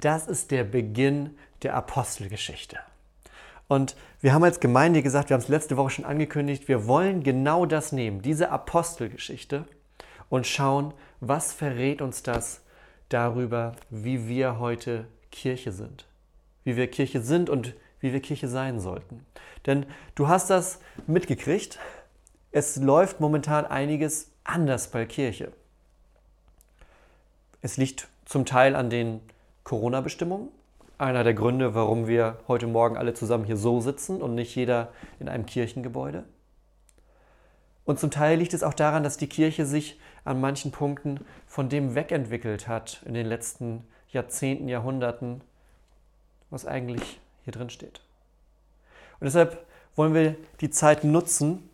das ist der Beginn der Apostelgeschichte. Und wir haben als Gemeinde gesagt, wir haben es letzte Woche schon angekündigt, wir wollen genau das nehmen, diese Apostelgeschichte, und schauen, was verrät uns das darüber, wie wir heute Kirche sind. Wie wir Kirche sind und wie wir Kirche sein sollten. Denn du hast das mitgekriegt, es läuft momentan einiges anders bei Kirche. Es liegt zum Teil an den Corona-Bestimmungen. Einer der Gründe, warum wir heute Morgen alle zusammen hier so sitzen und nicht jeder in einem Kirchengebäude. Und zum Teil liegt es auch daran, dass die Kirche sich an manchen Punkten von dem wegentwickelt hat in den letzten Jahrzehnten, Jahrhunderten, was eigentlich hier drin steht. Und deshalb wollen wir die Zeit nutzen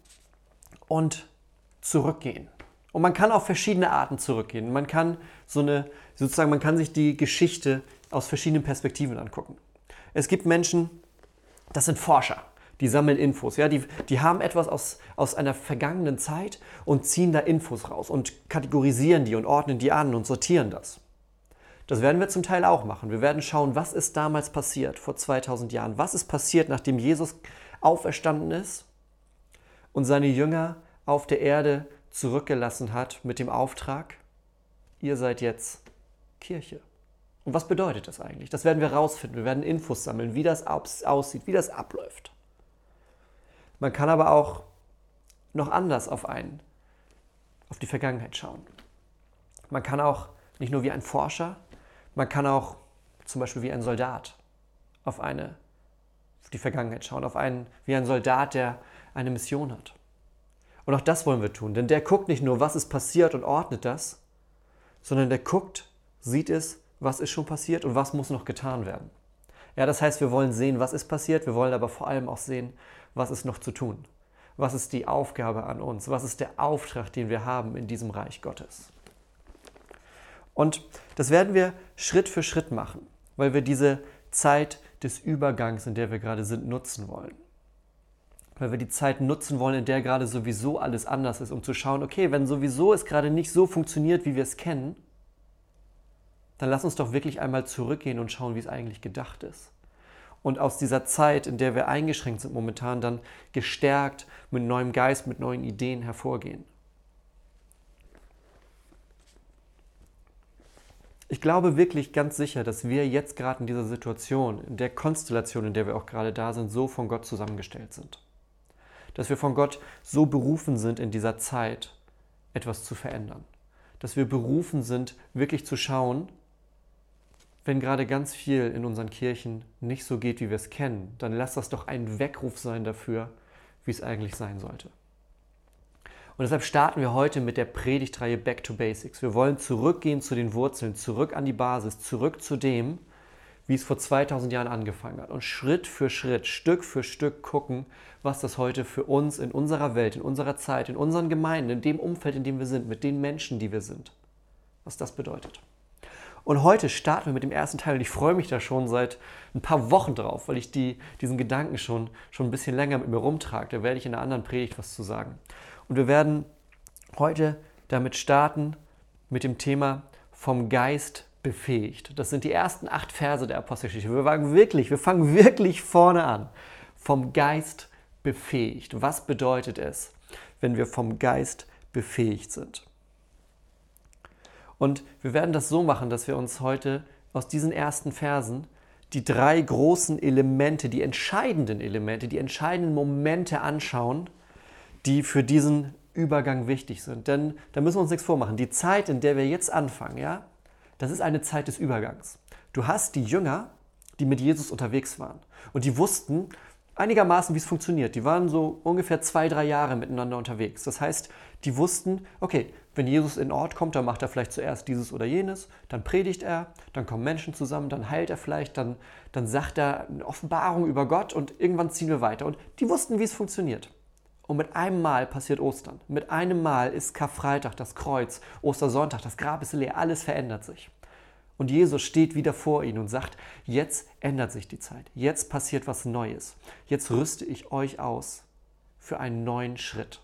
und zurückgehen. Und man kann auf verschiedene Arten zurückgehen. Man kann so eine, sozusagen, man kann sich die Geschichte aus verschiedenen Perspektiven angucken. Es gibt Menschen, das sind Forscher, die sammeln Infos. Ja? Die, die haben etwas aus, aus einer vergangenen Zeit und ziehen da Infos raus und kategorisieren die und ordnen die an und sortieren das. Das werden wir zum Teil auch machen. Wir werden schauen, was ist damals passiert, vor 2000 Jahren. Was ist passiert, nachdem Jesus auferstanden ist und seine Jünger auf der Erde zurückgelassen hat mit dem Auftrag, ihr seid jetzt Kirche. Und was bedeutet das eigentlich? Das werden wir rausfinden. Wir werden Infos sammeln, wie das aussieht, wie das abläuft. Man kann aber auch noch anders auf einen, auf die Vergangenheit schauen. Man kann auch nicht nur wie ein Forscher, man kann auch zum Beispiel wie ein Soldat auf eine, auf die Vergangenheit schauen, auf einen, wie ein Soldat, der eine Mission hat. Und auch das wollen wir tun, denn der guckt nicht nur, was ist passiert und ordnet das, sondern der guckt, sieht es, was ist schon passiert und was muss noch getan werden. Ja, das heißt, wir wollen sehen, was ist passiert, wir wollen aber vor allem auch sehen, was ist noch zu tun. Was ist die Aufgabe an uns? Was ist der Auftrag, den wir haben in diesem Reich Gottes? Und das werden wir Schritt für Schritt machen, weil wir diese Zeit des Übergangs, in der wir gerade sind, nutzen wollen weil wir die Zeit nutzen wollen, in der gerade sowieso alles anders ist, um zu schauen, okay, wenn sowieso es gerade nicht so funktioniert, wie wir es kennen, dann lass uns doch wirklich einmal zurückgehen und schauen, wie es eigentlich gedacht ist. Und aus dieser Zeit, in der wir eingeschränkt sind momentan, dann gestärkt mit neuem Geist, mit neuen Ideen hervorgehen. Ich glaube wirklich ganz sicher, dass wir jetzt gerade in dieser Situation, in der Konstellation, in der wir auch gerade da sind, so von Gott zusammengestellt sind dass wir von Gott so berufen sind in dieser Zeit, etwas zu verändern. Dass wir berufen sind, wirklich zu schauen, wenn gerade ganz viel in unseren Kirchen nicht so geht, wie wir es kennen, dann lass das doch ein Weckruf sein dafür, wie es eigentlich sein sollte. Und deshalb starten wir heute mit der Predigtreihe Back to Basics. Wir wollen zurückgehen zu den Wurzeln, zurück an die Basis, zurück zu dem, wie es vor 2000 Jahren angefangen hat. Und Schritt für Schritt, Stück für Stück gucken, was das heute für uns in unserer Welt, in unserer Zeit, in unseren Gemeinden, in dem Umfeld, in dem wir sind, mit den Menschen, die wir sind, was das bedeutet. Und heute starten wir mit dem ersten Teil und ich freue mich da schon seit ein paar Wochen drauf, weil ich die, diesen Gedanken schon, schon ein bisschen länger mit mir rumtrage. Da werde ich in einer anderen Predigt was zu sagen. Und wir werden heute damit starten mit dem Thema vom Geist befähigt. Das sind die ersten acht Verse der Apostelgeschichte. Wir fangen wirklich, wir fangen wirklich vorne an. Vom Geist befähigt. Was bedeutet es, wenn wir vom Geist befähigt sind? Und wir werden das so machen, dass wir uns heute aus diesen ersten Versen die drei großen Elemente, die entscheidenden Elemente, die entscheidenden Momente anschauen, die für diesen Übergang wichtig sind. Denn da müssen wir uns nichts vormachen. Die Zeit, in der wir jetzt anfangen, ja, das ist eine Zeit des Übergangs. Du hast die Jünger, die mit Jesus unterwegs waren und die wussten einigermaßen, wie es funktioniert. Die waren so ungefähr zwei, drei Jahre miteinander unterwegs. Das heißt, die wussten, okay, wenn Jesus in den Ort kommt, dann macht er vielleicht zuerst dieses oder jenes, dann predigt er, dann kommen Menschen zusammen, dann heilt er vielleicht, dann, dann sagt er eine Offenbarung über Gott und irgendwann ziehen wir weiter. Und die wussten, wie es funktioniert. Und mit einem Mal passiert Ostern. Mit einem Mal ist Karfreitag, das Kreuz, Ostersonntag, das Grab ist leer, alles verändert sich. Und Jesus steht wieder vor ihnen und sagt, jetzt ändert sich die Zeit, jetzt passiert was Neues, jetzt rüste ich euch aus für einen neuen Schritt.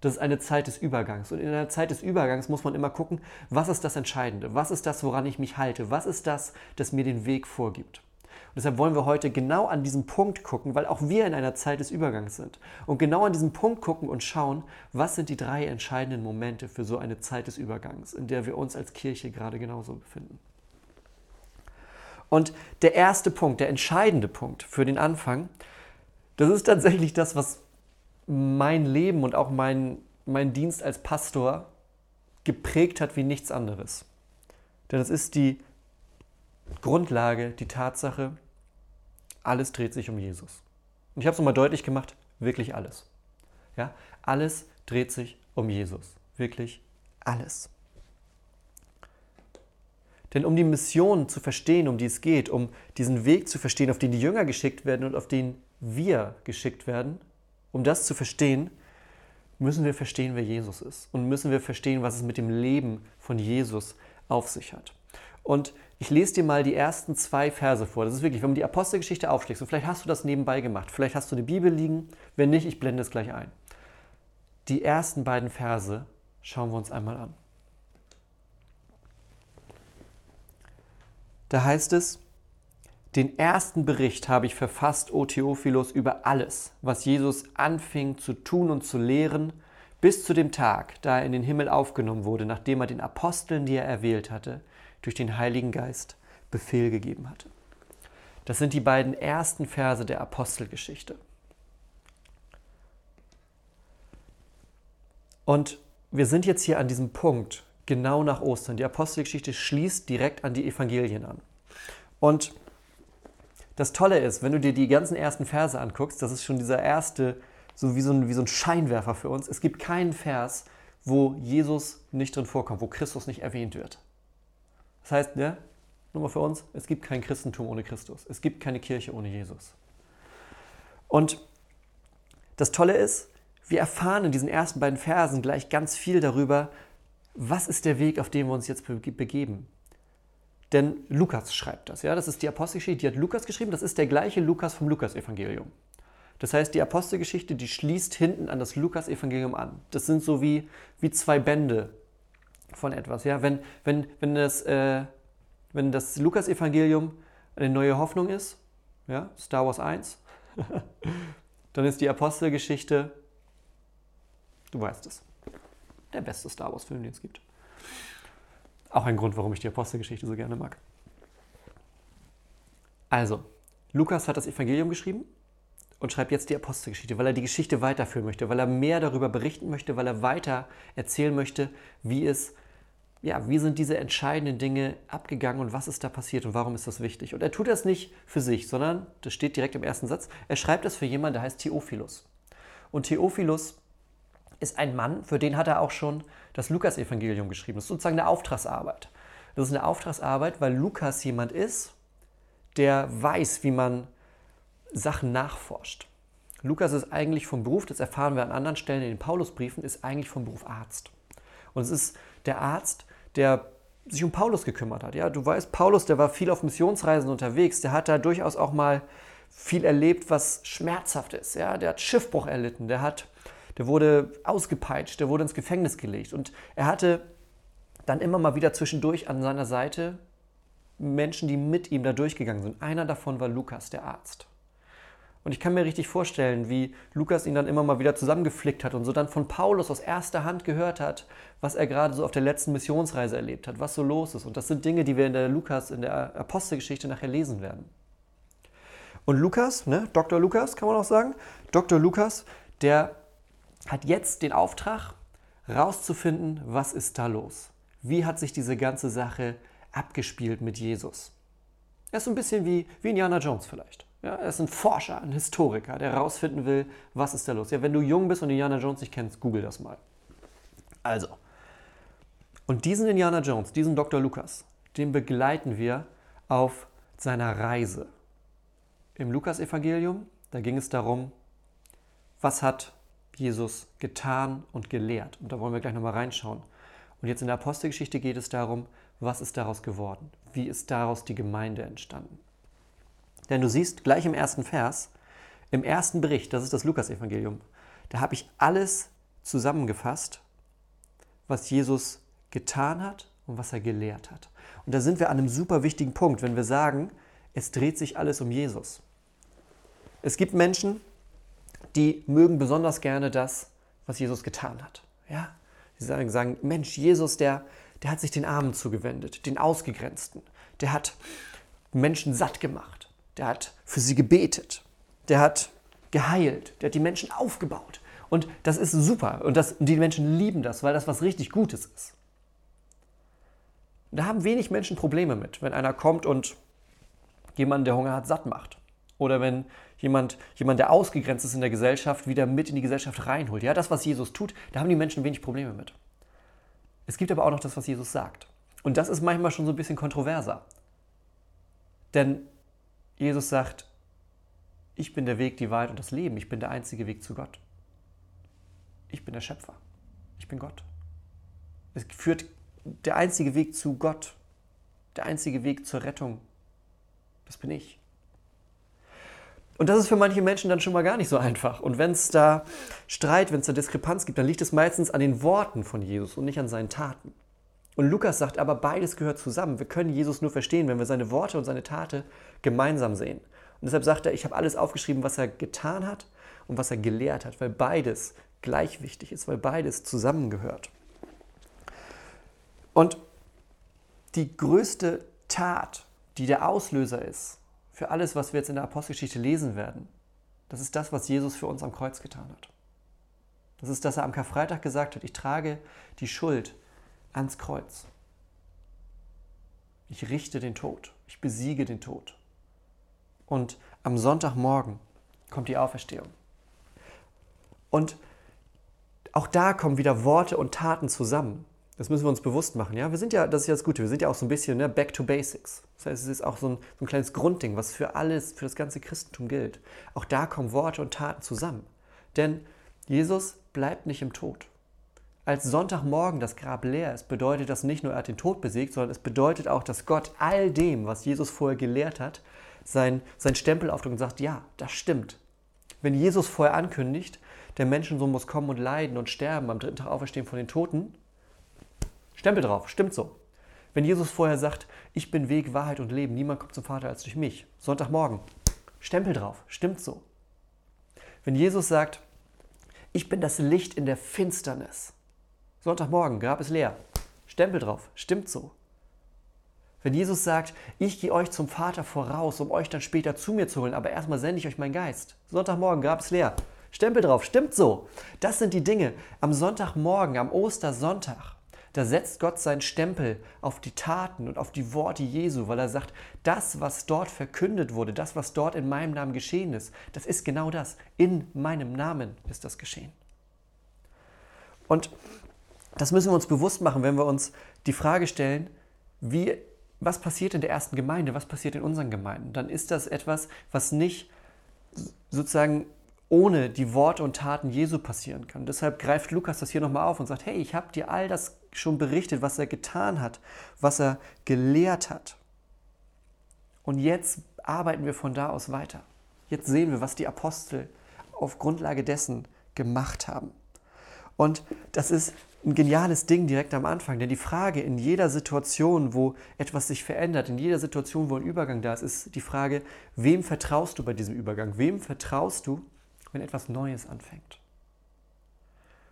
Das ist eine Zeit des Übergangs. Und in einer Zeit des Übergangs muss man immer gucken, was ist das Entscheidende? Was ist das, woran ich mich halte? Was ist das, das mir den Weg vorgibt? Und deshalb wollen wir heute genau an diesen Punkt gucken, weil auch wir in einer Zeit des Übergangs sind. Und genau an diesen Punkt gucken und schauen, was sind die drei entscheidenden Momente für so eine Zeit des Übergangs, in der wir uns als Kirche gerade genauso befinden. Und der erste Punkt, der entscheidende Punkt für den Anfang, das ist tatsächlich das, was mein Leben und auch mein, mein Dienst als Pastor geprägt hat wie nichts anderes. Denn es ist die Grundlage, die Tatsache, alles dreht sich um Jesus. Und ich habe es nochmal deutlich gemacht, wirklich alles. Ja, alles dreht sich um Jesus. Wirklich alles. Denn um die Mission zu verstehen, um die es geht, um diesen Weg zu verstehen, auf den die Jünger geschickt werden und auf den wir geschickt werden, um das zu verstehen, müssen wir verstehen, wer Jesus ist. Und müssen wir verstehen, was es mit dem Leben von Jesus auf sich hat. Und ich lese dir mal die ersten zwei Verse vor. Das ist wirklich, wenn du die Apostelgeschichte aufschlägst, und vielleicht hast du das nebenbei gemacht, vielleicht hast du die Bibel liegen, wenn nicht, ich blende es gleich ein. Die ersten beiden Verse schauen wir uns einmal an. Da heißt es, den ersten Bericht habe ich verfasst, O Theophilus, über alles, was Jesus anfing zu tun und zu lehren, bis zu dem Tag, da er in den Himmel aufgenommen wurde, nachdem er den Aposteln, die er erwählt hatte, durch den Heiligen Geist Befehl gegeben hatte. Das sind die beiden ersten Verse der Apostelgeschichte. Und wir sind jetzt hier an diesem Punkt, genau nach Ostern. Die Apostelgeschichte schließt direkt an die Evangelien an. Und das Tolle ist, wenn du dir die ganzen ersten Verse anguckst, das ist schon dieser erste, so wie so ein, wie so ein Scheinwerfer für uns. Es gibt keinen Vers, wo Jesus nicht drin vorkommt, wo Christus nicht erwähnt wird. Das heißt, ne, nur mal für uns, es gibt kein Christentum ohne Christus. Es gibt keine Kirche ohne Jesus. Und das Tolle ist, wir erfahren in diesen ersten beiden Versen gleich ganz viel darüber, was ist der Weg, auf den wir uns jetzt begeben. Denn Lukas schreibt das, ja, das ist die Apostelgeschichte, die hat Lukas geschrieben, das ist der gleiche Lukas vom Lukas-Evangelium. Das heißt, die Apostelgeschichte, die schließt hinten an das Lukas-Evangelium an. Das sind so wie, wie zwei Bände von etwas. Ja? Wenn, wenn, wenn das, äh, wenn das Lukas-Evangelium eine neue Hoffnung ist, ja? Star Wars 1, dann ist die Apostelgeschichte, du weißt es, der beste Star Wars-Film, den es gibt. Auch ein Grund, warum ich die Apostelgeschichte so gerne mag. Also, Lukas hat das Evangelium geschrieben und schreibt jetzt die Apostelgeschichte, weil er die Geschichte weiterführen möchte, weil er mehr darüber berichten möchte, weil er weiter erzählen möchte, wie es ja, wie sind diese entscheidenden Dinge abgegangen und was ist da passiert und warum ist das wichtig? Und er tut das nicht für sich, sondern, das steht direkt im ersten Satz, er schreibt das für jemanden, der heißt Theophilus. Und Theophilus ist ein Mann, für den hat er auch schon das Lukas-Evangelium geschrieben. Das ist sozusagen eine Auftragsarbeit. Das ist eine Auftragsarbeit, weil Lukas jemand ist, der weiß, wie man Sachen nachforscht. Lukas ist eigentlich vom Beruf, das erfahren wir an anderen Stellen in den Paulusbriefen, ist eigentlich vom Beruf Arzt. Und es ist der Arzt, der sich um Paulus gekümmert hat. Ja, du weißt, Paulus, der war viel auf Missionsreisen unterwegs, der hat da durchaus auch mal viel erlebt, was schmerzhaft ist. Ja, der hat Schiffbruch erlitten, der hat, der wurde ausgepeitscht, der wurde ins Gefängnis gelegt und er hatte dann immer mal wieder zwischendurch an seiner Seite Menschen, die mit ihm da durchgegangen sind. Einer davon war Lukas, der Arzt. Und ich kann mir richtig vorstellen, wie Lukas ihn dann immer mal wieder zusammengeflickt hat und so dann von Paulus aus erster Hand gehört hat, was er gerade so auf der letzten Missionsreise erlebt hat, was so los ist. Und das sind Dinge, die wir in der Lukas, in der Apostelgeschichte nachher lesen werden. Und Lukas, ne, Dr. Lukas kann man auch sagen, Dr. Lukas, der hat jetzt den Auftrag, rauszufinden, was ist da los? Wie hat sich diese ganze Sache abgespielt mit Jesus? Er ist so ein bisschen wie, wie Indiana Jones vielleicht. Ja, er ist ein Forscher, ein Historiker, der herausfinden will, was ist da los. Ja, wenn du jung bist und Indiana Jones nicht kennst, google das mal. Also, und diesen Indiana Jones, diesen Dr. Lukas, den begleiten wir auf seiner Reise. Im Lukas-Evangelium, da ging es darum, was hat Jesus getan und gelehrt. Und da wollen wir gleich nochmal reinschauen. Und jetzt in der Apostelgeschichte geht es darum, was ist daraus geworden? Wie ist daraus die Gemeinde entstanden? Denn du siehst gleich im ersten Vers, im ersten Bericht, das ist das Lukas-Evangelium, da habe ich alles zusammengefasst, was Jesus getan hat und was er gelehrt hat. Und da sind wir an einem super wichtigen Punkt, wenn wir sagen, es dreht sich alles um Jesus. Es gibt Menschen, die mögen besonders gerne das, was Jesus getan hat. Ja? Sie sagen, sagen Mensch, Jesus, der, der hat sich den Armen zugewendet, den Ausgegrenzten. Der hat Menschen satt gemacht. Der hat für sie gebetet. Der hat geheilt. Der hat die Menschen aufgebaut. Und das ist super. Und das, die Menschen lieben das, weil das was richtig Gutes ist. Da haben wenig Menschen Probleme mit, wenn einer kommt und jemanden, der Hunger hat, satt macht. Oder wenn jemand, jemand, der ausgegrenzt ist in der Gesellschaft, wieder mit in die Gesellschaft reinholt. Ja, das, was Jesus tut, da haben die Menschen wenig Probleme mit. Es gibt aber auch noch das, was Jesus sagt. Und das ist manchmal schon so ein bisschen kontroverser. Denn Jesus sagt, ich bin der Weg, die Wahrheit und das Leben. Ich bin der einzige Weg zu Gott. Ich bin der Schöpfer. Ich bin Gott. Es führt der einzige Weg zu Gott, der einzige Weg zur Rettung. Das bin ich. Und das ist für manche Menschen dann schon mal gar nicht so einfach. Und wenn es da Streit, wenn es da Diskrepanz gibt, dann liegt es meistens an den Worten von Jesus und nicht an seinen Taten. Und Lukas sagt aber, beides gehört zusammen. Wir können Jesus nur verstehen, wenn wir seine Worte und seine Taten gemeinsam sehen. Und deshalb sagt er, ich habe alles aufgeschrieben, was er getan hat und was er gelehrt hat, weil beides gleich wichtig ist, weil beides zusammengehört. Und die größte Tat, die der Auslöser ist für alles, was wir jetzt in der Apostelgeschichte lesen werden, das ist das, was Jesus für uns am Kreuz getan hat. Das ist, dass er am Karfreitag gesagt hat, ich trage die Schuld ans Kreuz. Ich richte den Tod, ich besiege den Tod. Und am Sonntagmorgen kommt die Auferstehung. Und auch da kommen wieder Worte und Taten zusammen. Das müssen wir uns bewusst machen. Ja? Wir sind ja, das ist ja das Gute, wir sind ja auch so ein bisschen ne, back to basics. Das heißt, es ist auch so ein, so ein kleines Grundding, was für alles, für das ganze Christentum gilt. Auch da kommen Worte und Taten zusammen. Denn Jesus bleibt nicht im Tod. Als Sonntagmorgen das Grab leer ist, bedeutet das nicht nur, er hat den Tod besiegt, sondern es bedeutet auch, dass Gott all dem, was Jesus vorher gelehrt hat, sein, sein Stempel aufdrückt und sagt, ja, das stimmt. Wenn Jesus vorher ankündigt, der Menschensohn muss kommen und leiden und sterben, am dritten Tag auferstehen von den Toten, Stempel drauf, stimmt so. Wenn Jesus vorher sagt, ich bin Weg, Wahrheit und Leben, niemand kommt zum Vater als durch mich, Sonntagmorgen, Stempel drauf, stimmt so. Wenn Jesus sagt, ich bin das Licht in der Finsternis, Sonntagmorgen, Grab ist leer, Stempel drauf, stimmt so. Wenn Jesus sagt, ich gehe euch zum Vater voraus, um euch dann später zu mir zu holen, aber erstmal sende ich euch meinen Geist. Sonntagmorgen, Grab ist leer. Stempel drauf, stimmt so. Das sind die Dinge. Am Sonntagmorgen, am Ostersonntag, da setzt Gott seinen Stempel auf die Taten und auf die Worte Jesu, weil er sagt, das, was dort verkündet wurde, das, was dort in meinem Namen geschehen ist, das ist genau das. In meinem Namen ist das geschehen. Und das müssen wir uns bewusst machen, wenn wir uns die Frage stellen, wie, was passiert in der ersten Gemeinde, was passiert in unseren Gemeinden, dann ist das etwas, was nicht sozusagen ohne die Worte und Taten Jesu passieren kann. Deshalb greift Lukas das hier nochmal auf und sagt, hey, ich habe dir all das schon berichtet, was er getan hat, was er gelehrt hat. Und jetzt arbeiten wir von da aus weiter. Jetzt sehen wir, was die Apostel auf Grundlage dessen gemacht haben. Und das ist ein geniales Ding direkt am Anfang, denn die Frage in jeder Situation, wo etwas sich verändert, in jeder Situation, wo ein Übergang da ist, ist die Frage, wem vertraust du bei diesem Übergang? Wem vertraust du, wenn etwas Neues anfängt.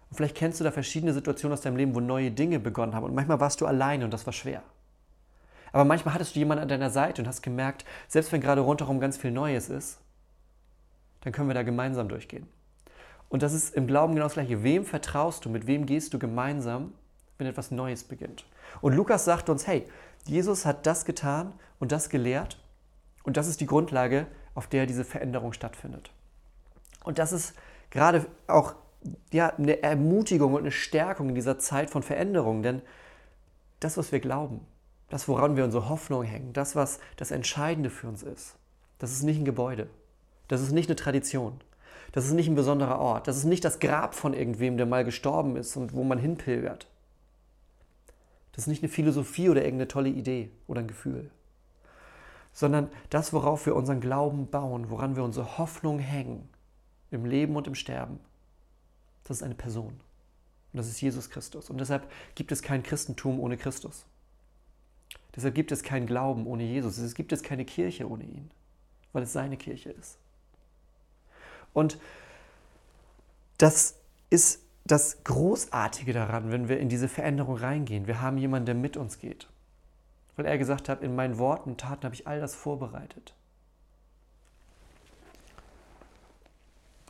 Und vielleicht kennst du da verschiedene Situationen aus deinem Leben, wo neue Dinge begonnen haben. Und manchmal warst du alleine und das war schwer. Aber manchmal hattest du jemanden an deiner Seite und hast gemerkt, selbst wenn gerade rundherum ganz viel Neues ist, dann können wir da gemeinsam durchgehen. Und das ist im Glauben genau das Gleiche. Wem vertraust du? Mit wem gehst du gemeinsam, wenn etwas Neues beginnt? Und Lukas sagt uns, hey, Jesus hat das getan und das gelehrt. Und das ist die Grundlage, auf der diese Veränderung stattfindet. Und das ist gerade auch ja, eine Ermutigung und eine Stärkung in dieser Zeit von Veränderung, denn das, was wir glauben, das, woran wir unsere Hoffnung hängen, das, was das Entscheidende für uns ist, das ist nicht ein Gebäude, das ist nicht eine Tradition, das ist nicht ein besonderer Ort, das ist nicht das Grab von irgendwem, der mal gestorben ist und wo man hinpilgert. Das ist nicht eine Philosophie oder irgendeine tolle Idee oder ein Gefühl, sondern das, worauf wir unseren Glauben bauen, woran wir unsere Hoffnung hängen, im Leben und im Sterben. Das ist eine Person. Und das ist Jesus Christus. Und deshalb gibt es kein Christentum ohne Christus. Deshalb gibt es keinen Glauben ohne Jesus. Es gibt es keine Kirche ohne ihn, weil es seine Kirche ist. Und das ist das Großartige daran, wenn wir in diese Veränderung reingehen. Wir haben jemanden, der mit uns geht. Weil er gesagt hat, in meinen Worten und Taten habe ich all das vorbereitet.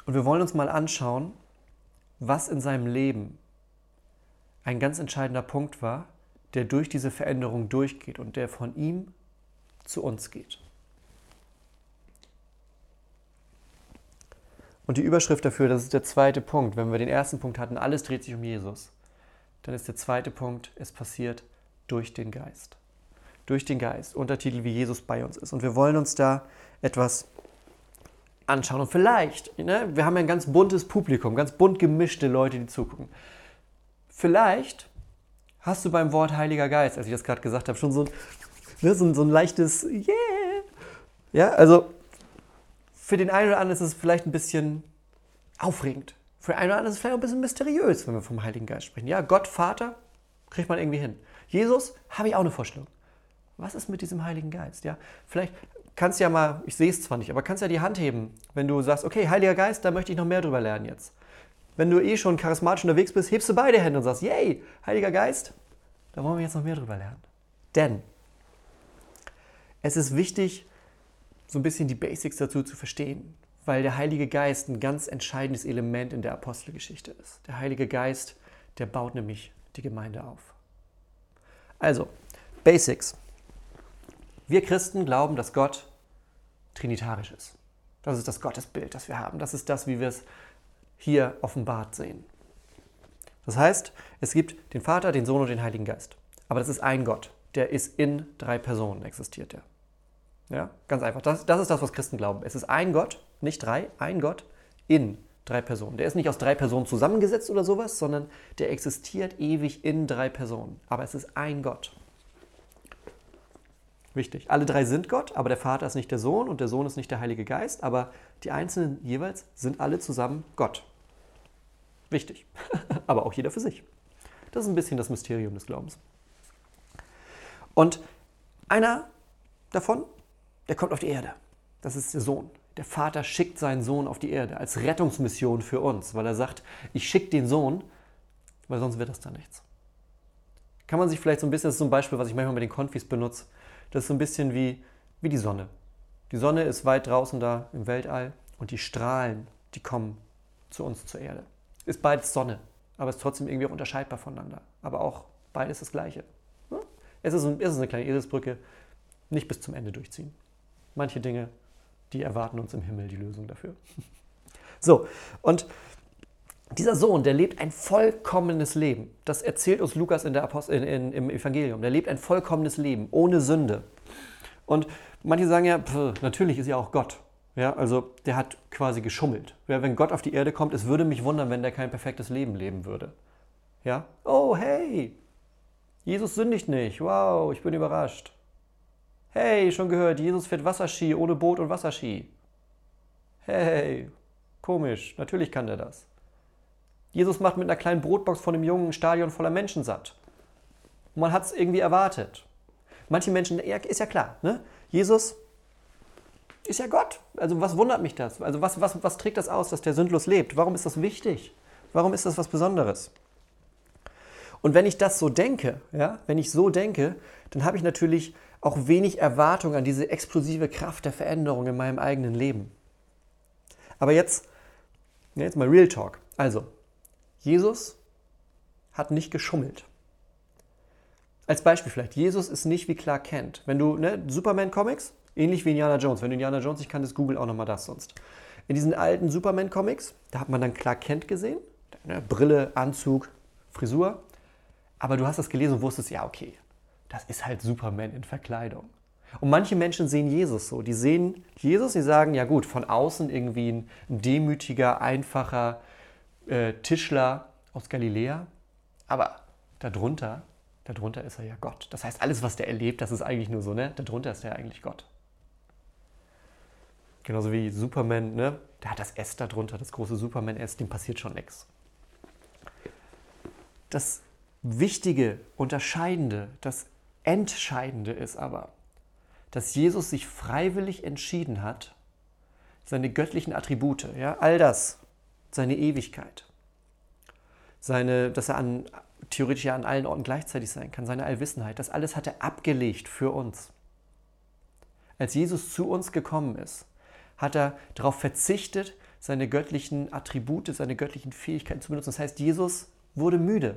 Und wir wollen uns mal anschauen, was in seinem Leben ein ganz entscheidender Punkt war, der durch diese Veränderung durchgeht und der von ihm zu uns geht. Und die Überschrift dafür, das ist der zweite Punkt. Wenn wir den ersten Punkt hatten, alles dreht sich um Jesus, dann ist der zweite Punkt, es passiert durch den Geist. Durch den Geist. Untertitel, wie Jesus bei uns ist. Und wir wollen uns da etwas anschauen. Und vielleicht, ne, wir haben ja ein ganz buntes Publikum, ganz bunt gemischte Leute, die zugucken. Vielleicht hast du beim Wort Heiliger Geist, als ich das gerade gesagt habe, schon so, ne, so, so ein leichtes Yeah. Ja, also für den einen oder anderen ist es vielleicht ein bisschen aufregend. Für den einen oder anderen ist es vielleicht ein bisschen mysteriös, wenn wir vom Heiligen Geist sprechen. Ja, Gott, Vater, kriegt man irgendwie hin. Jesus, habe ich auch eine Vorstellung. Was ist mit diesem Heiligen Geist? Ja, vielleicht kannst du ja mal, ich sehe es zwar nicht, aber kannst ja die Hand heben, wenn du sagst, okay, Heiliger Geist, da möchte ich noch mehr drüber lernen jetzt. Wenn du eh schon charismatisch unterwegs bist, hebst du beide Hände und sagst, yay, Heiliger Geist, da wollen wir jetzt noch mehr drüber lernen. Denn es ist wichtig, so ein bisschen die Basics dazu zu verstehen, weil der Heilige Geist ein ganz entscheidendes Element in der Apostelgeschichte ist. Der Heilige Geist, der baut nämlich die Gemeinde auf. Also, Basics. Wir Christen glauben, dass Gott trinitarisch ist. Das ist das Gottesbild, das wir haben. Das ist das, wie wir es hier offenbart sehen. Das heißt, es gibt den Vater, den Sohn und den Heiligen Geist. Aber das ist ein Gott. Der ist in drei Personen existiert er. Ganz einfach. Das, das ist das, was Christen glauben. Es ist ein Gott, nicht drei, ein Gott in drei Personen. Der ist nicht aus drei Personen zusammengesetzt oder sowas, sondern der existiert ewig in drei Personen. Aber es ist ein Gott. Wichtig. Alle drei sind Gott, aber der Vater ist nicht der Sohn und der Sohn ist nicht der Heilige Geist, aber die Einzelnen jeweils sind alle zusammen Gott. Wichtig. aber auch jeder für sich. Das ist ein bisschen das Mysterium des Glaubens. Und einer davon der kommt auf die Erde. Das ist der Sohn. Der Vater schickt seinen Sohn auf die Erde als Rettungsmission für uns, weil er sagt, ich schicke den Sohn, weil sonst wird das da nichts. Kann man sich vielleicht so ein bisschen, das ist so ein Beispiel, was ich manchmal mit den Konfis benutze, das ist so ein bisschen wie, wie die Sonne. Die Sonne ist weit draußen da im Weltall und die Strahlen, die kommen zu uns zur Erde. Ist beides Sonne, aber ist trotzdem irgendwie auch unterscheidbar voneinander. Aber auch beides das Gleiche. Es ist, es ist eine kleine Eselsbrücke, nicht bis zum Ende durchziehen manche Dinge, die erwarten uns im Himmel die Lösung dafür. So, und dieser Sohn, der lebt ein vollkommenes Leben. Das erzählt uns Lukas in der Apostel, in, in, im Evangelium. Der lebt ein vollkommenes Leben, ohne Sünde. Und manche sagen ja, pff, natürlich ist ja auch Gott. Ja, also der hat quasi geschummelt. Ja, wenn Gott auf die Erde kommt, es würde mich wundern, wenn der kein perfektes Leben leben würde. Ja, oh hey, Jesus sündigt nicht. Wow, ich bin überrascht. Hey, schon gehört, Jesus fährt Wasserski ohne Boot und Wasserski. Hey, komisch, natürlich kann der das. Jesus macht mit einer kleinen Brotbox von einem Jungen Stadion voller Menschen satt. Und man hat es irgendwie erwartet. Manche Menschen, ja, ist ja klar, ne? Jesus ist ja Gott. Also was wundert mich das? Also was, was, was trägt das aus, dass der sündlos lebt? Warum ist das wichtig? Warum ist das was Besonderes? Und wenn ich das so denke, ja, wenn ich so denke, dann habe ich natürlich auch wenig Erwartung an diese explosive Kraft der Veränderung in meinem eigenen Leben. Aber jetzt, jetzt mal Real Talk. Also, Jesus hat nicht geschummelt. Als Beispiel vielleicht, Jesus ist nicht wie Clark Kent. Wenn du, ne, Superman-Comics, ähnlich wie Indiana Jones. Wenn du Indiana Jones nicht kanntest, google auch nochmal das sonst. In diesen alten Superman-Comics, da hat man dann Clark Kent gesehen. Ne, Brille, Anzug, Frisur. Aber du hast das gelesen und wusstest, ja, okay, das ist halt Superman in Verkleidung. Und manche Menschen sehen Jesus so. Die sehen Jesus, die sagen, ja gut, von außen irgendwie ein demütiger, einfacher äh, Tischler aus Galiläa. Aber darunter, darunter ist er ja Gott. Das heißt, alles, was der erlebt, das ist eigentlich nur so, ne? Darunter ist er eigentlich Gott. Genauso wie Superman, ne? Da hat das S darunter, das große Superman-S, dem passiert schon nichts. das Wichtige, Unterscheidende, das Entscheidende ist aber, dass Jesus sich freiwillig entschieden hat, seine göttlichen Attribute, ja, all das, seine Ewigkeit, seine, dass er an, theoretisch ja an allen Orten gleichzeitig sein kann, seine Allwissenheit, das alles hat er abgelegt für uns. Als Jesus zu uns gekommen ist, hat er darauf verzichtet, seine göttlichen Attribute, seine göttlichen Fähigkeiten zu benutzen. Das heißt, Jesus wurde müde.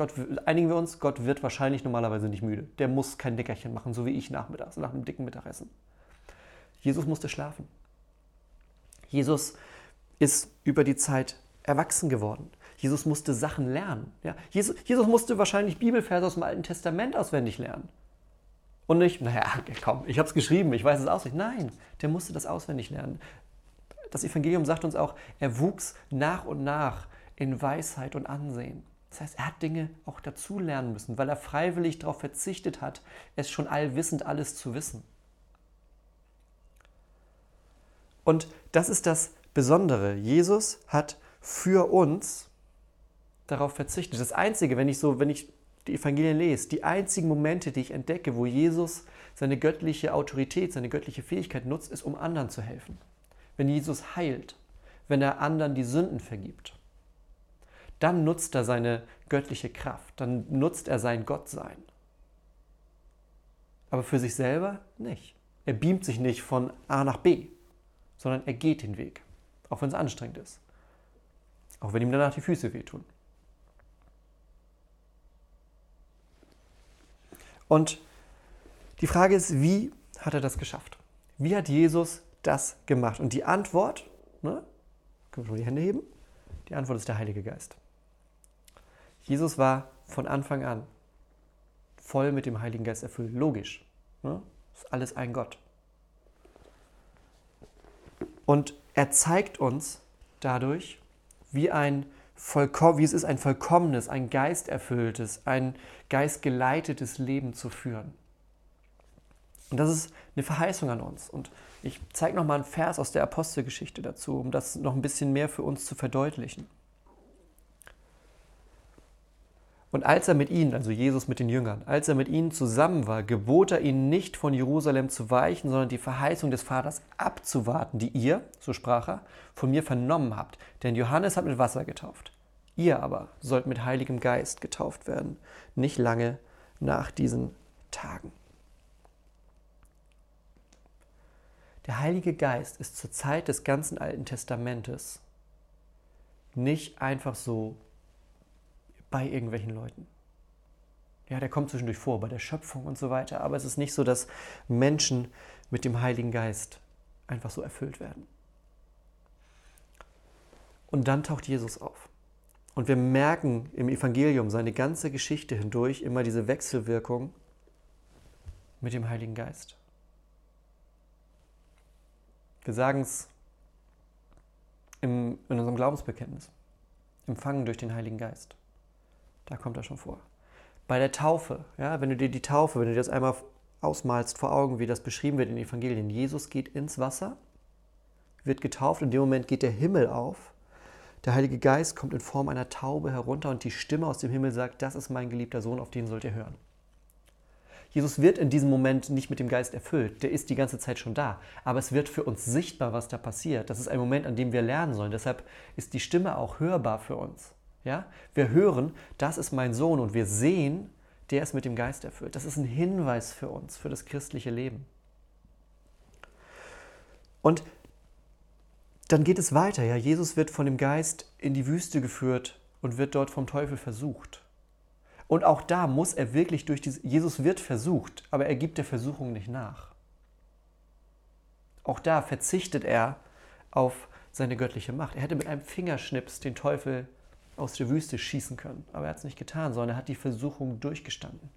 Gott, einigen wir uns, Gott wird wahrscheinlich normalerweise nicht müde. Der muss kein Nickerchen machen, so wie ich nachmittags, nach einem dicken Mittagessen. Jesus musste schlafen. Jesus ist über die Zeit erwachsen geworden. Jesus musste Sachen lernen. Ja, Jesus, Jesus musste wahrscheinlich Bibelverse aus dem Alten Testament auswendig lernen. Und nicht, naja, komm, ich habe es geschrieben, ich weiß es auswendig. Nein, der musste das auswendig lernen. Das Evangelium sagt uns auch, er wuchs nach und nach in Weisheit und Ansehen. Das heißt, er hat Dinge auch dazu lernen müssen, weil er freiwillig darauf verzichtet hat, es schon allwissend alles zu wissen. Und das ist das Besondere. Jesus hat für uns darauf verzichtet. Das Einzige, wenn ich so, wenn ich die Evangelien lese, die einzigen Momente, die ich entdecke, wo Jesus seine göttliche Autorität, seine göttliche Fähigkeit nutzt, ist, um anderen zu helfen. Wenn Jesus heilt, wenn er anderen die Sünden vergibt, dann nutzt er seine göttliche Kraft, dann nutzt er sein Gottsein. Aber für sich selber nicht. Er beamt sich nicht von A nach B, sondern er geht den Weg, auch wenn es anstrengend ist. Auch wenn ihm danach die Füße wehtun. Und die Frage ist, wie hat er das geschafft? Wie hat Jesus das gemacht? Und die Antwort, ne, können wir schon die Hände heben? Die Antwort ist der Heilige Geist. Jesus war von Anfang an voll mit dem Heiligen Geist erfüllt. Logisch. Ne? Ist alles ein Gott. Und er zeigt uns dadurch, wie ein wie es ist, ein vollkommenes, ein geisterfülltes, ein geistgeleitetes Leben zu führen. Und das ist eine Verheißung an uns. Und ich zeige nochmal einen Vers aus der Apostelgeschichte dazu, um das noch ein bisschen mehr für uns zu verdeutlichen. Und als er mit ihnen, also Jesus mit den Jüngern, als er mit ihnen zusammen war, gebot er ihnen nicht von Jerusalem zu weichen, sondern die Verheißung des Vaters abzuwarten, die ihr, so sprach er, von mir vernommen habt. Denn Johannes hat mit Wasser getauft. Ihr aber sollt mit Heiligem Geist getauft werden, nicht lange nach diesen Tagen. Der Heilige Geist ist zur Zeit des ganzen Alten Testamentes nicht einfach so bei irgendwelchen Leuten. Ja, der kommt zwischendurch vor, bei der Schöpfung und so weiter. Aber es ist nicht so, dass Menschen mit dem Heiligen Geist einfach so erfüllt werden. Und dann taucht Jesus auf. Und wir merken im Evangelium seine ganze Geschichte hindurch immer diese Wechselwirkung mit dem Heiligen Geist. Wir sagen es in unserem Glaubensbekenntnis. Empfangen durch den Heiligen Geist. Da kommt er schon vor. Bei der Taufe, ja, wenn du dir die Taufe, wenn du dir das einmal ausmalst vor Augen, wie das beschrieben wird in den Evangelien, Jesus geht ins Wasser, wird getauft, in dem Moment geht der Himmel auf, der Heilige Geist kommt in Form einer Taube herunter und die Stimme aus dem Himmel sagt, das ist mein geliebter Sohn, auf den sollt ihr hören. Jesus wird in diesem Moment nicht mit dem Geist erfüllt, der ist die ganze Zeit schon da, aber es wird für uns sichtbar, was da passiert. Das ist ein Moment, an dem wir lernen sollen. Deshalb ist die Stimme auch hörbar für uns. Ja? Wir hören, das ist mein Sohn und wir sehen, der ist mit dem Geist erfüllt. Das ist ein Hinweis für uns, für das christliche Leben. Und dann geht es weiter. Ja? Jesus wird von dem Geist in die Wüste geführt und wird dort vom Teufel versucht. Und auch da muss er wirklich durch diese, Jesus wird versucht, aber er gibt der Versuchung nicht nach. Auch da verzichtet er auf seine göttliche Macht. Er hätte mit einem Fingerschnips den Teufel aus der Wüste schießen können. Aber er hat es nicht getan, sondern er hat die Versuchung durchgestanden.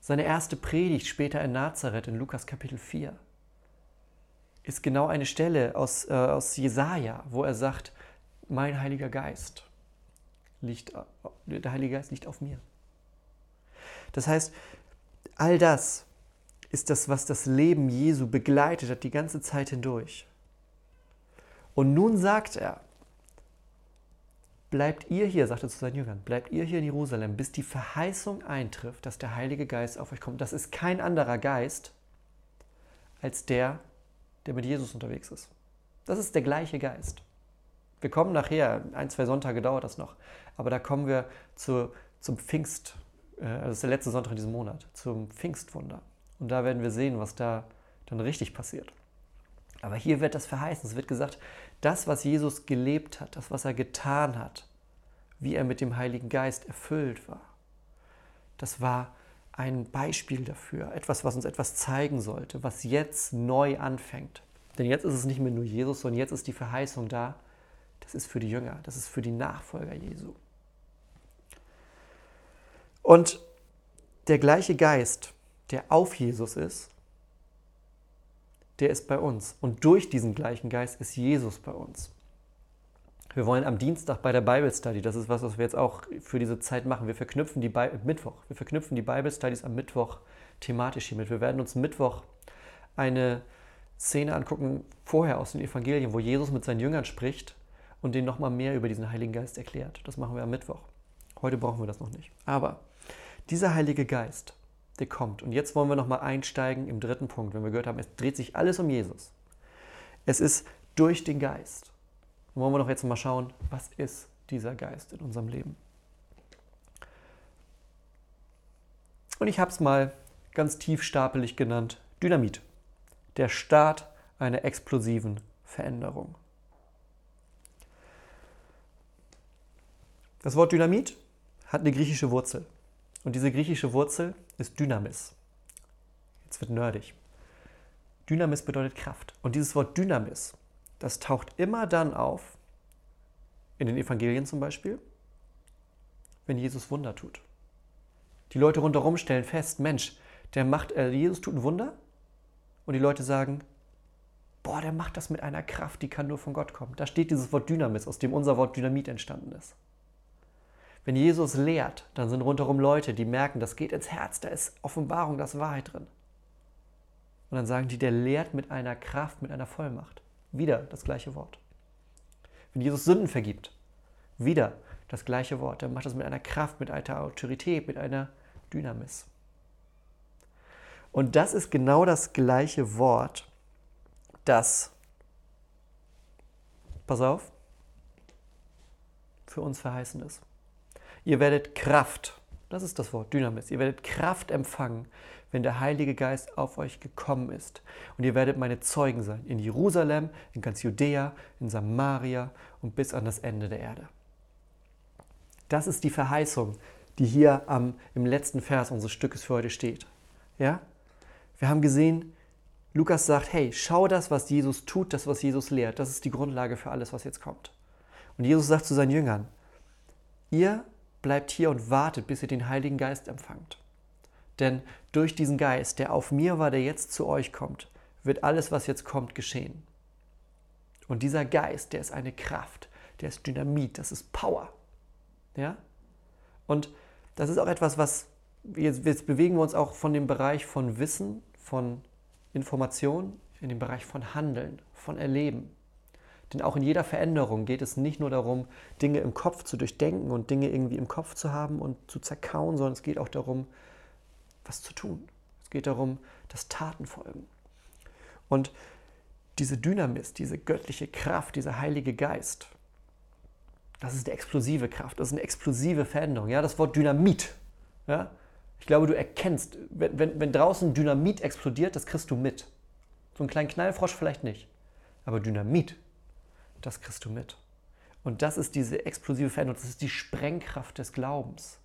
Seine erste Predigt später in Nazareth in Lukas Kapitel 4 ist genau eine Stelle aus, äh, aus Jesaja, wo er sagt: Mein Heiliger Geist liegt, der Heilige Geist liegt auf mir. Das heißt, all das ist das, was das Leben Jesu begleitet hat die ganze Zeit hindurch. Und nun sagt er, bleibt ihr hier, sagt er zu seinen Jüngern, bleibt ihr hier in Jerusalem, bis die Verheißung eintrifft, dass der Heilige Geist auf euch kommt. Das ist kein anderer Geist als der, der mit Jesus unterwegs ist. Das ist der gleiche Geist. Wir kommen nachher, ein, zwei Sonntage dauert das noch, aber da kommen wir zu, zum Pfingst, also das ist der letzte Sonntag in diesem Monat, zum Pfingstwunder. Und da werden wir sehen, was da dann richtig passiert. Aber hier wird das verheißen. Es wird gesagt, das, was Jesus gelebt hat, das, was er getan hat, wie er mit dem Heiligen Geist erfüllt war, das war ein Beispiel dafür, etwas, was uns etwas zeigen sollte, was jetzt neu anfängt. Denn jetzt ist es nicht mehr nur Jesus, sondern jetzt ist die Verheißung da. Das ist für die Jünger, das ist für die Nachfolger Jesu. Und der gleiche Geist, der auf Jesus ist, der ist bei uns. Und durch diesen gleichen Geist ist Jesus bei uns. Wir wollen am Dienstag bei der Bible Study, das ist was, was wir jetzt auch für diese Zeit machen. Wir verknüpfen die Bi Mittwoch, wir verknüpfen die Bible Studies am Mittwoch thematisch hiermit. Wir werden uns Mittwoch eine Szene angucken, vorher aus den Evangelien, wo Jesus mit seinen Jüngern spricht und denen nochmal mehr über diesen Heiligen Geist erklärt. Das machen wir am Mittwoch. Heute brauchen wir das noch nicht. Aber dieser Heilige Geist, kommt. Und jetzt wollen wir nochmal einsteigen im dritten Punkt, wenn wir gehört haben, es dreht sich alles um Jesus. Es ist durch den Geist. Und wollen wir doch jetzt mal schauen, was ist dieser Geist in unserem Leben? Und ich habe es mal ganz tiefstapelig genannt, Dynamit. Der Start einer explosiven Veränderung. Das Wort Dynamit hat eine griechische Wurzel. Und diese griechische Wurzel ist Dynamis. Jetzt wird nerdig. Dynamis bedeutet Kraft. Und dieses Wort Dynamis, das taucht immer dann auf, in den Evangelien zum Beispiel, wenn Jesus Wunder tut. Die Leute rundherum stellen fest, Mensch, der macht, äh, Jesus tut ein Wunder und die Leute sagen, boah, der macht das mit einer Kraft, die kann nur von Gott kommen. Da steht dieses Wort Dynamis, aus dem unser Wort Dynamit entstanden ist. Wenn Jesus lehrt, dann sind rundherum Leute, die merken, das geht ins Herz, da ist Offenbarung, da ist Wahrheit drin. Und dann sagen die, der lehrt mit einer Kraft, mit einer Vollmacht. Wieder das gleiche Wort. Wenn Jesus Sünden vergibt, wieder das gleiche Wort. Er macht das mit einer Kraft, mit einer Autorität, mit einer Dynamis. Und das ist genau das gleiche Wort, das, pass auf, für uns verheißen ist. Ihr werdet Kraft, das ist das Wort, Dynamis, ihr werdet Kraft empfangen, wenn der Heilige Geist auf euch gekommen ist. Und ihr werdet meine Zeugen sein, in Jerusalem, in ganz Judäa, in Samaria und bis an das Ende der Erde. Das ist die Verheißung, die hier am, im letzten Vers unseres Stückes für heute steht. Ja? Wir haben gesehen, Lukas sagt, hey, schau das, was Jesus tut, das, was Jesus lehrt. Das ist die Grundlage für alles, was jetzt kommt. Und Jesus sagt zu seinen Jüngern, ihr bleibt hier und wartet, bis ihr den Heiligen Geist empfangt. Denn durch diesen Geist, der auf mir war, der jetzt zu euch kommt, wird alles, was jetzt kommt, geschehen. Und dieser Geist, der ist eine Kraft, der ist Dynamit, das ist Power. Ja? Und das ist auch etwas, was jetzt, jetzt bewegen wir uns auch von dem Bereich von Wissen, von Information, in den Bereich von Handeln, von Erleben. Denn auch in jeder Veränderung geht es nicht nur darum, Dinge im Kopf zu durchdenken und Dinge irgendwie im Kopf zu haben und zu zerkauen, sondern es geht auch darum, was zu tun. Es geht darum, dass Taten folgen. Und diese Dynamis, diese göttliche Kraft, dieser Heilige Geist, das ist eine explosive Kraft, das ist eine explosive Veränderung. Ja, das Wort Dynamit. Ja? Ich glaube, du erkennst, wenn, wenn, wenn draußen Dynamit explodiert, das kriegst du mit. So einen kleinen Knallfrosch vielleicht nicht. Aber Dynamit, das kriegst du mit. Und das ist diese explosive Veränderung, das ist die Sprengkraft des Glaubens.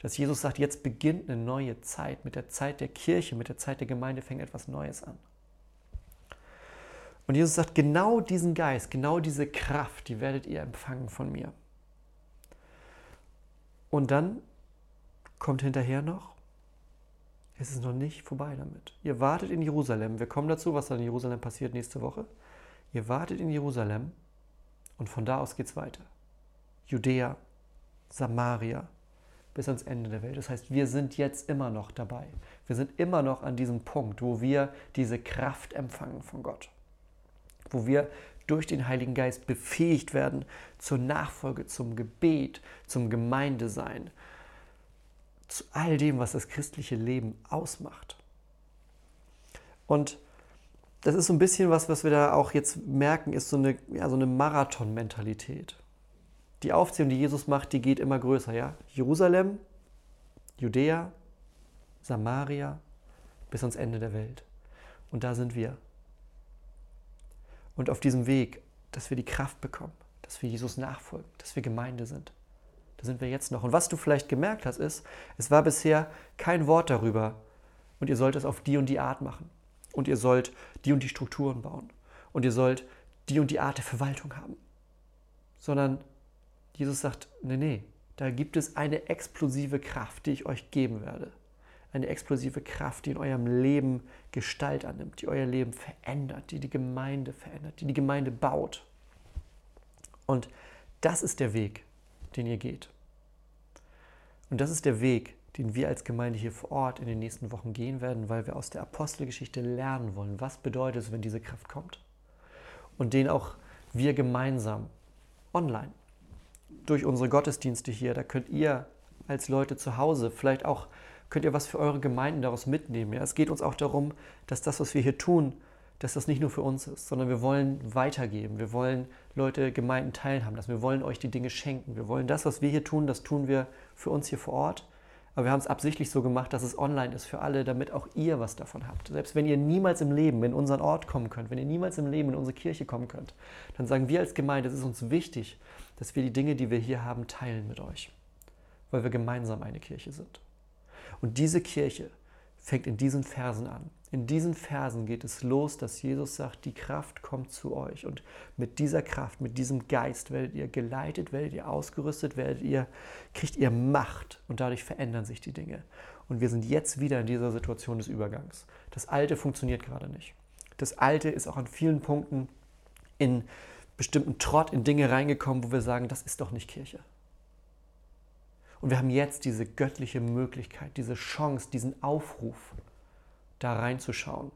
Dass Jesus sagt, jetzt beginnt eine neue Zeit. Mit der Zeit der Kirche, mit der Zeit der Gemeinde fängt etwas Neues an. Und Jesus sagt, genau diesen Geist, genau diese Kraft, die werdet ihr empfangen von mir. Und dann kommt hinterher noch, es ist noch nicht vorbei damit. Ihr wartet in Jerusalem. Wir kommen dazu, was dann in Jerusalem passiert nächste Woche. Ihr wartet in Jerusalem und von da aus geht es weiter. Judäa, Samaria, bis ans Ende der Welt. Das heißt, wir sind jetzt immer noch dabei. Wir sind immer noch an diesem Punkt, wo wir diese Kraft empfangen von Gott. Wo wir durch den Heiligen Geist befähigt werden zur Nachfolge, zum Gebet, zum Gemeindesein, zu all dem, was das christliche Leben ausmacht. Und das ist so ein bisschen was, was wir da auch jetzt merken, ist so eine, ja, so eine Marathon-Mentalität. Die Aufzählung, die Jesus macht, die geht immer größer. Ja? Jerusalem, Judäa, Samaria, bis ans Ende der Welt. Und da sind wir. Und auf diesem Weg, dass wir die Kraft bekommen, dass wir Jesus nachfolgen, dass wir Gemeinde sind. Da sind wir jetzt noch. Und was du vielleicht gemerkt hast, ist, es war bisher kein Wort darüber. Und ihr sollt es auf die und die Art machen und ihr sollt die und die Strukturen bauen und ihr sollt die und die Art der Verwaltung haben. Sondern Jesus sagt, nee, nee, da gibt es eine explosive Kraft, die ich euch geben werde. Eine explosive Kraft, die in eurem Leben Gestalt annimmt, die euer Leben verändert, die die Gemeinde verändert, die die Gemeinde baut. Und das ist der Weg, den ihr geht. Und das ist der Weg, den wir als Gemeinde hier vor Ort in den nächsten Wochen gehen werden, weil wir aus der Apostelgeschichte lernen wollen, was bedeutet es, wenn diese Kraft kommt. Und den auch wir gemeinsam online durch unsere Gottesdienste hier, da könnt ihr als Leute zu Hause vielleicht auch könnt ihr was für eure Gemeinden daraus mitnehmen. Ja? Es geht uns auch darum, dass das, was wir hier tun, dass das nicht nur für uns ist, sondern wir wollen weitergeben. Wir wollen Leute, Gemeinden teilhaben lassen. Wir wollen euch die Dinge schenken. Wir wollen das, was wir hier tun, das tun wir für uns hier vor Ort. Aber wir haben es absichtlich so gemacht, dass es online ist für alle, damit auch ihr was davon habt. Selbst wenn ihr niemals im Leben in unseren Ort kommen könnt, wenn ihr niemals im Leben in unsere Kirche kommen könnt, dann sagen wir als Gemeinde, es ist uns wichtig, dass wir die Dinge, die wir hier haben, teilen mit euch, weil wir gemeinsam eine Kirche sind. Und diese Kirche fängt in diesen Versen an. In diesen Versen geht es los, dass Jesus sagt, die Kraft kommt zu euch. Und mit dieser Kraft, mit diesem Geist werdet ihr geleitet, werdet ihr ausgerüstet, werdet ihr, kriegt ihr Macht und dadurch verändern sich die Dinge. Und wir sind jetzt wieder in dieser Situation des Übergangs. Das Alte funktioniert gerade nicht. Das Alte ist auch an vielen Punkten in bestimmten Trott, in Dinge reingekommen, wo wir sagen, das ist doch nicht Kirche. Und wir haben jetzt diese göttliche Möglichkeit, diese Chance, diesen Aufruf, da reinzuschauen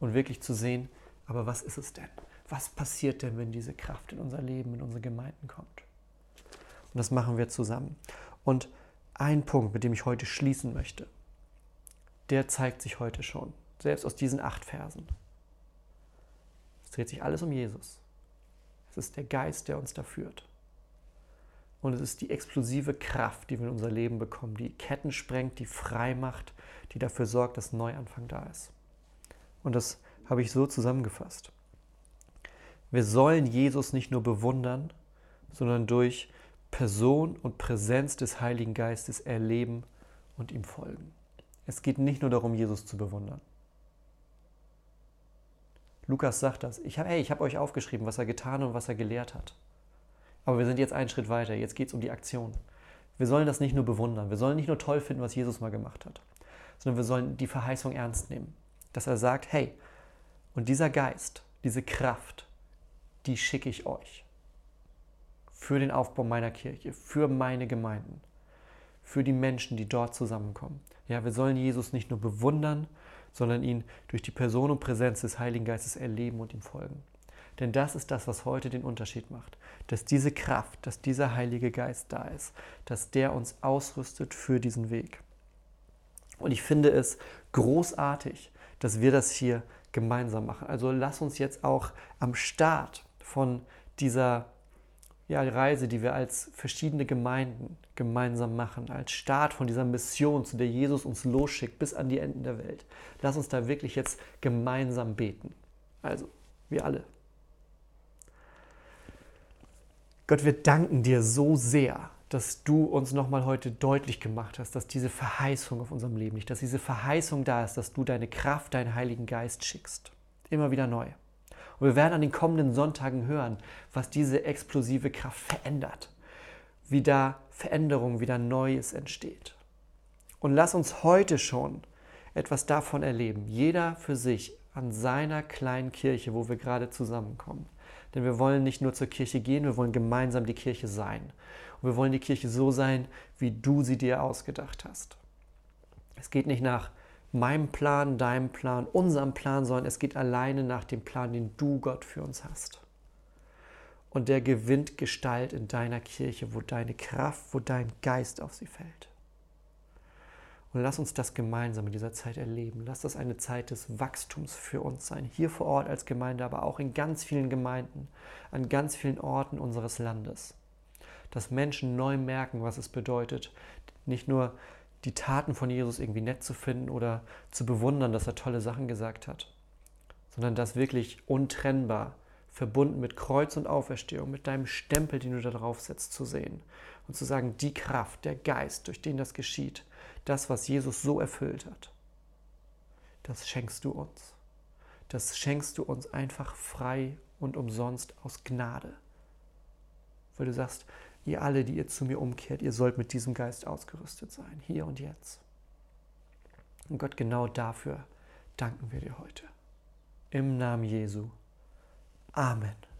und wirklich zu sehen, aber was ist es denn? Was passiert denn, wenn diese Kraft in unser Leben, in unsere Gemeinden kommt? Und das machen wir zusammen. Und ein Punkt, mit dem ich heute schließen möchte, der zeigt sich heute schon, selbst aus diesen acht Versen. Es dreht sich alles um Jesus. Es ist der Geist, der uns da führt. Und es ist die explosive Kraft, die wir in unser Leben bekommen, die Ketten sprengt, die frei macht, die dafür sorgt, dass Neuanfang da ist. Und das habe ich so zusammengefasst. Wir sollen Jesus nicht nur bewundern, sondern durch Person und Präsenz des Heiligen Geistes erleben und ihm folgen. Es geht nicht nur darum, Jesus zu bewundern. Lukas sagt das. Ich habe hey, hab euch aufgeschrieben, was er getan und was er gelehrt hat. Aber wir sind jetzt einen Schritt weiter. Jetzt geht es um die Aktion. Wir sollen das nicht nur bewundern. Wir sollen nicht nur toll finden, was Jesus mal gemacht hat, sondern wir sollen die Verheißung ernst nehmen. Dass er sagt, hey, und dieser Geist, diese Kraft, die schicke ich euch. Für den Aufbau meiner Kirche, für meine Gemeinden, für die Menschen, die dort zusammenkommen. Ja, wir sollen Jesus nicht nur bewundern, sondern ihn durch die Person und Präsenz des Heiligen Geistes erleben und ihm folgen. Denn das ist das, was heute den Unterschied macht. Dass diese Kraft, dass dieser Heilige Geist da ist, dass der uns ausrüstet für diesen Weg. Und ich finde es großartig, dass wir das hier gemeinsam machen. Also lass uns jetzt auch am Start von dieser ja, Reise, die wir als verschiedene Gemeinden gemeinsam machen, als Start von dieser Mission, zu der Jesus uns losschickt bis an die Enden der Welt. Lass uns da wirklich jetzt gemeinsam beten. Also, wir alle. Gott, wir danken dir so sehr, dass du uns nochmal heute deutlich gemacht hast, dass diese Verheißung auf unserem Leben liegt, dass diese Verheißung da ist, dass du deine Kraft, deinen Heiligen Geist schickst. Immer wieder neu. Und wir werden an den kommenden Sonntagen hören, was diese explosive Kraft verändert, wie da Veränderung, wieder Neues entsteht. Und lass uns heute schon etwas davon erleben, jeder für sich an seiner kleinen Kirche, wo wir gerade zusammenkommen. Denn wir wollen nicht nur zur Kirche gehen, wir wollen gemeinsam die Kirche sein. Und wir wollen die Kirche so sein, wie du sie dir ausgedacht hast. Es geht nicht nach meinem Plan, deinem Plan, unserem Plan, sondern es geht alleine nach dem Plan, den du Gott für uns hast. und der gewinnt Gestalt in deiner Kirche, wo deine Kraft, wo dein Geist auf sie fällt. Und lass uns das gemeinsam in dieser Zeit erleben. Lass das eine Zeit des Wachstums für uns sein. Hier vor Ort als Gemeinde, aber auch in ganz vielen Gemeinden, an ganz vielen Orten unseres Landes. Dass Menschen neu merken, was es bedeutet, nicht nur die Taten von Jesus irgendwie nett zu finden oder zu bewundern, dass er tolle Sachen gesagt hat, sondern das wirklich untrennbar verbunden mit Kreuz und Auferstehung, mit deinem Stempel, den du da drauf setzt, zu sehen und zu sagen, die Kraft, der Geist, durch den das geschieht, das, was Jesus so erfüllt hat, das schenkst du uns. Das schenkst du uns einfach frei und umsonst aus Gnade. Weil du sagst, ihr alle, die ihr zu mir umkehrt, ihr sollt mit diesem Geist ausgerüstet sein, hier und jetzt. Und Gott, genau dafür danken wir dir heute. Im Namen Jesu. Amen.